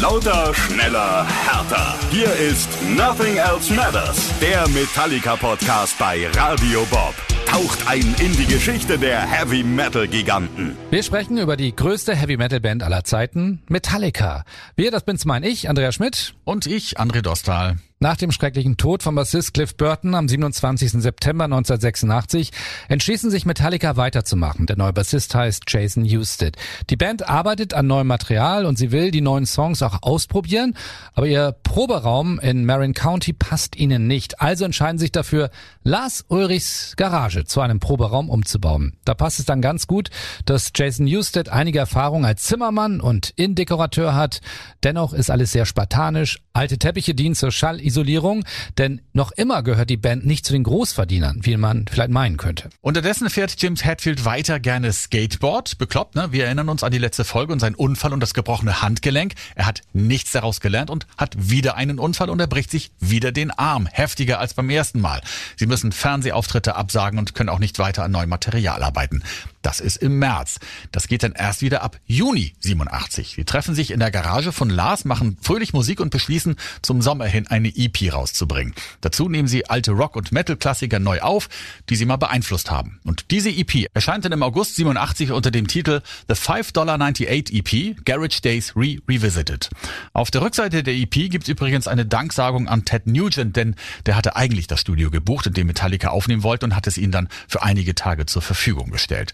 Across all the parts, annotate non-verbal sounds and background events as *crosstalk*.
Lauter, schneller, härter. Hier ist Nothing Else Matters, der Metallica-Podcast bei Radio Bob. Taucht ein in die Geschichte der Heavy Metal Giganten. Wir sprechen über die größte Heavy Metal Band aller Zeiten, Metallica. Wir, das bin's mein ich, Andrea Schmidt. Und ich, André Dostal. Nach dem schrecklichen Tod von Bassist Cliff Burton am 27. September 1986 entschließen sich Metallica weiterzumachen. Der neue Bassist heißt Jason Newsted. Die Band arbeitet an neuem Material und sie will die neuen Songs auch ausprobieren, aber ihr Proberaum in Marin County passt ihnen nicht. Also entscheiden sich dafür, Lars Ulrichs Garage zu einem Proberaum umzubauen. Da passt es dann ganz gut, dass Jason Newsted einige Erfahrung als Zimmermann und Innendekorateur hat. Dennoch ist alles sehr spartanisch. Alte Teppiche dienen zur Schall Isolierung, denn noch immer gehört die Band nicht zu den Großverdienern, wie man vielleicht meinen könnte. Unterdessen fährt James Hetfield weiter gerne Skateboard. Bekloppt, ne? Wir erinnern uns an die letzte Folge und seinen Unfall und das gebrochene Handgelenk. Er hat nichts daraus gelernt und hat wieder einen Unfall und er bricht sich wieder den Arm. Heftiger als beim ersten Mal. Sie müssen Fernsehauftritte absagen und können auch nicht weiter an neuem Material arbeiten. Das ist im März. Das geht dann erst wieder ab Juni 87. Sie treffen sich in der Garage von Lars, machen fröhlich Musik und beschließen, zum Sommer hin eine EP rauszubringen. Dazu nehmen sie alte Rock- und Metal-Klassiker neu auf, die sie mal beeinflusst haben. Und diese EP erscheint dann im August 87 unter dem Titel The $5.98 EP Garage Days Re Revisited. Auf der Rückseite der EP gibt's übrigens eine Danksagung an Ted Nugent, denn der hatte eigentlich das Studio gebucht, in dem Metallica aufnehmen wollte und hat es ihnen dann für einige Tage zur Verfügung gestellt.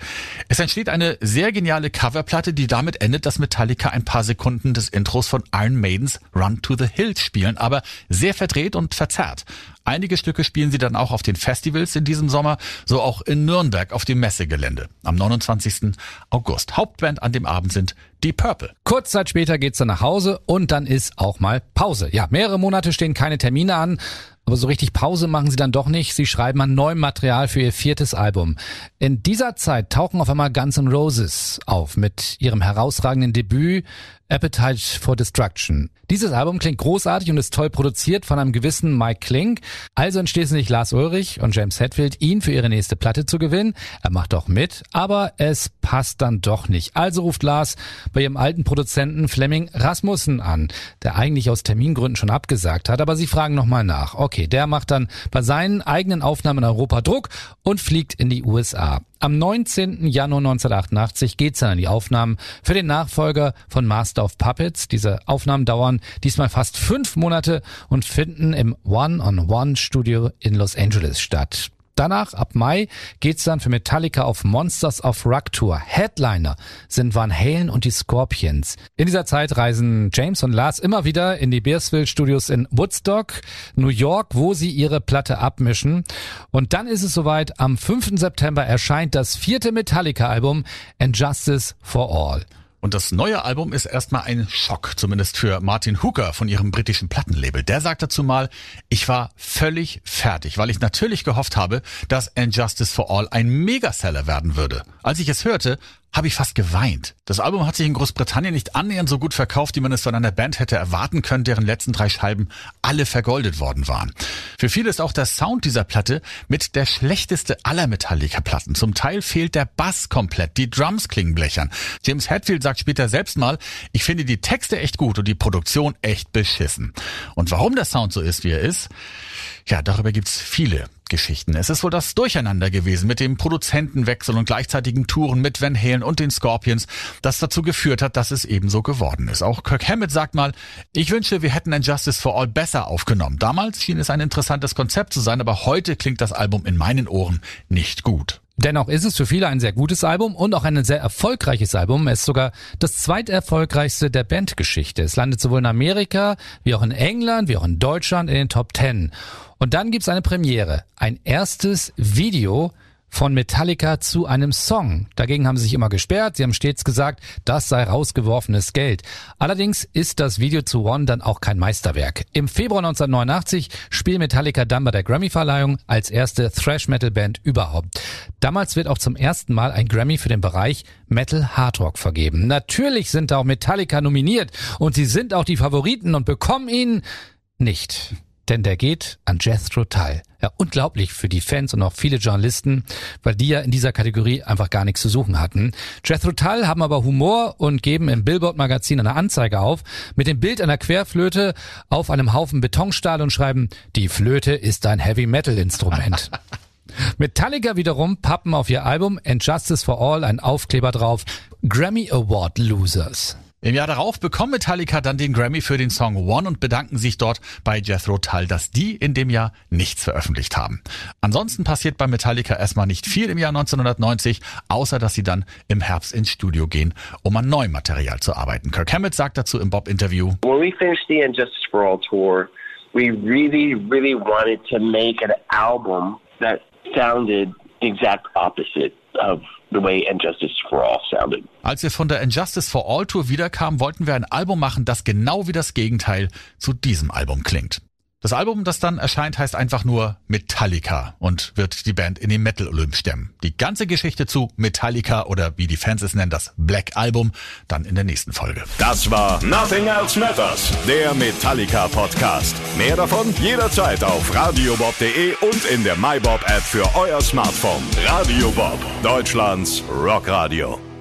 Es entsteht eine sehr geniale Coverplatte, die damit endet, dass Metallica ein paar Sekunden des Intros von Iron Maidens Run to the Hills spielen, aber sehr verdreht und verzerrt. Einige Stücke spielen sie dann auch auf den Festivals in diesem Sommer, so auch in Nürnberg auf dem Messegelände am 29. August. Hauptband an dem Abend sind Deep Purple. Kurz Zeit später geht's dann nach Hause und dann ist auch mal Pause. Ja, mehrere Monate stehen keine Termine an. Aber so richtig Pause machen sie dann doch nicht. Sie schreiben an neuem Material für ihr viertes Album. In dieser Zeit tauchen auf einmal Guns N' Roses auf mit ihrem herausragenden Debüt Appetite for Destruction. Dieses Album klingt großartig und ist toll produziert von einem gewissen Mike Klink. Also entschließen sich Lars Ulrich und James Hetfield, ihn für ihre nächste Platte zu gewinnen. Er macht auch mit, aber es passt dann doch nicht. Also ruft Lars bei ihrem alten Produzenten Fleming Rasmussen an, der eigentlich aus Termingründen schon abgesagt hat, aber sie fragen nochmal nach. Okay, der macht dann bei seinen eigenen Aufnahmen in Europa Druck und fliegt in die USA. Am 19. Januar 1988 geht's dann an die Aufnahmen für den Nachfolger von Master of Puppets. Diese Aufnahmen dauern diesmal fast fünf Monate und finden im One-on-One-Studio in Los Angeles statt. Danach, ab Mai, geht's dann für Metallica auf Monsters of Rock Tour. Headliner sind Van Halen und die Scorpions. In dieser Zeit reisen James und Lars immer wieder in die Beersville Studios in Woodstock, New York, wo sie ihre Platte abmischen. Und dann ist es soweit, am 5. September erscheint das vierte Metallica-Album And Justice for All. Und das neue Album ist erstmal ein Schock, zumindest für Martin Hooker von ihrem britischen Plattenlabel. Der sagt dazu mal, ich war völlig fertig, weil ich natürlich gehofft habe, dass And Justice for All ein Megaseller werden würde. Als ich es hörte, habe ich fast geweint. Das Album hat sich in Großbritannien nicht annähernd so gut verkauft, wie man es von einer Band hätte erwarten können, deren letzten drei Scheiben alle vergoldet worden waren. Für viele ist auch der Sound dieser Platte mit der schlechteste aller Metallica-Platten. Zum Teil fehlt der Bass komplett, die Drums klingen blechern. James Hetfield sagt später selbst mal, ich finde die Texte echt gut und die Produktion echt beschissen. Und warum der Sound so ist, wie er ist, ja, darüber gibt's viele Geschichten. Es ist wohl das Durcheinander gewesen mit dem Produzentenwechsel und gleichzeitigen Touren mit Van Halen und den Scorpions, das dazu geführt hat, dass es eben so geworden ist. Auch Kirk Hammett sagt mal, ich wünsche, wir hätten ein Justice for All besser aufgenommen. Damals schien es ein interessantes Konzept zu sein, aber heute klingt das Album in meinen Ohren nicht gut. Dennoch ist es für viele ein sehr gutes Album und auch ein sehr erfolgreiches Album. Es ist sogar das zweiterfolgreichste der Bandgeschichte. Es landet sowohl in Amerika, wie auch in England, wie auch in Deutschland in den Top Ten. Und dann gibt's eine Premiere. Ein erstes Video von Metallica zu einem Song. Dagegen haben sie sich immer gesperrt. Sie haben stets gesagt, das sei rausgeworfenes Geld. Allerdings ist das Video zu One dann auch kein Meisterwerk. Im Februar 1989 spielt Metallica dann bei der Grammy-Verleihung als erste Thrash-Metal-Band überhaupt. Damals wird auch zum ersten Mal ein Grammy für den Bereich Metal Hard Rock vergeben. Natürlich sind da auch Metallica nominiert und sie sind auch die Favoriten und bekommen ihn nicht. Denn der geht an Jethro Tull. Ja, unglaublich für die Fans und auch viele Journalisten, weil die ja in dieser Kategorie einfach gar nichts zu suchen hatten. Jethro Tull haben aber Humor und geben im Billboard-Magazin eine Anzeige auf mit dem Bild einer Querflöte auf einem Haufen Betonstahl und schreiben, die Flöte ist ein Heavy-Metal-Instrument. *laughs* Metallica wiederum pappen auf ihr Album And Justice for All ein Aufkleber drauf, Grammy Award Losers. Im Jahr darauf bekommen Metallica dann den Grammy für den Song One und bedanken sich dort bei Jethro Tull, dass die in dem Jahr nichts veröffentlicht haben. Ansonsten passiert bei Metallica erstmal nicht viel im Jahr 1990, außer dass sie dann im Herbst ins Studio gehen, um an neuem Material zu arbeiten. Kirk Hammett sagt dazu im Bob-Interview. When we finished the Injustice for All tour, we really, really wanted to make an album that sounded the exact opposite of the way Injustice for All sounded. Als wir von der Injustice for All Tour wiederkamen, wollten wir ein Album machen, das genau wie das Gegenteil zu diesem Album klingt. Das Album, das dann erscheint, heißt einfach nur Metallica und wird die Band in den Metal Olymp stemmen. Die ganze Geschichte zu Metallica oder wie die Fans es nennen, das Black Album, dann in der nächsten Folge. Das war Nothing Else Matters, der Metallica Podcast. Mehr davon jederzeit auf radiobob.de und in der MyBob App für euer Smartphone. Radio Bob, Deutschlands Rockradio.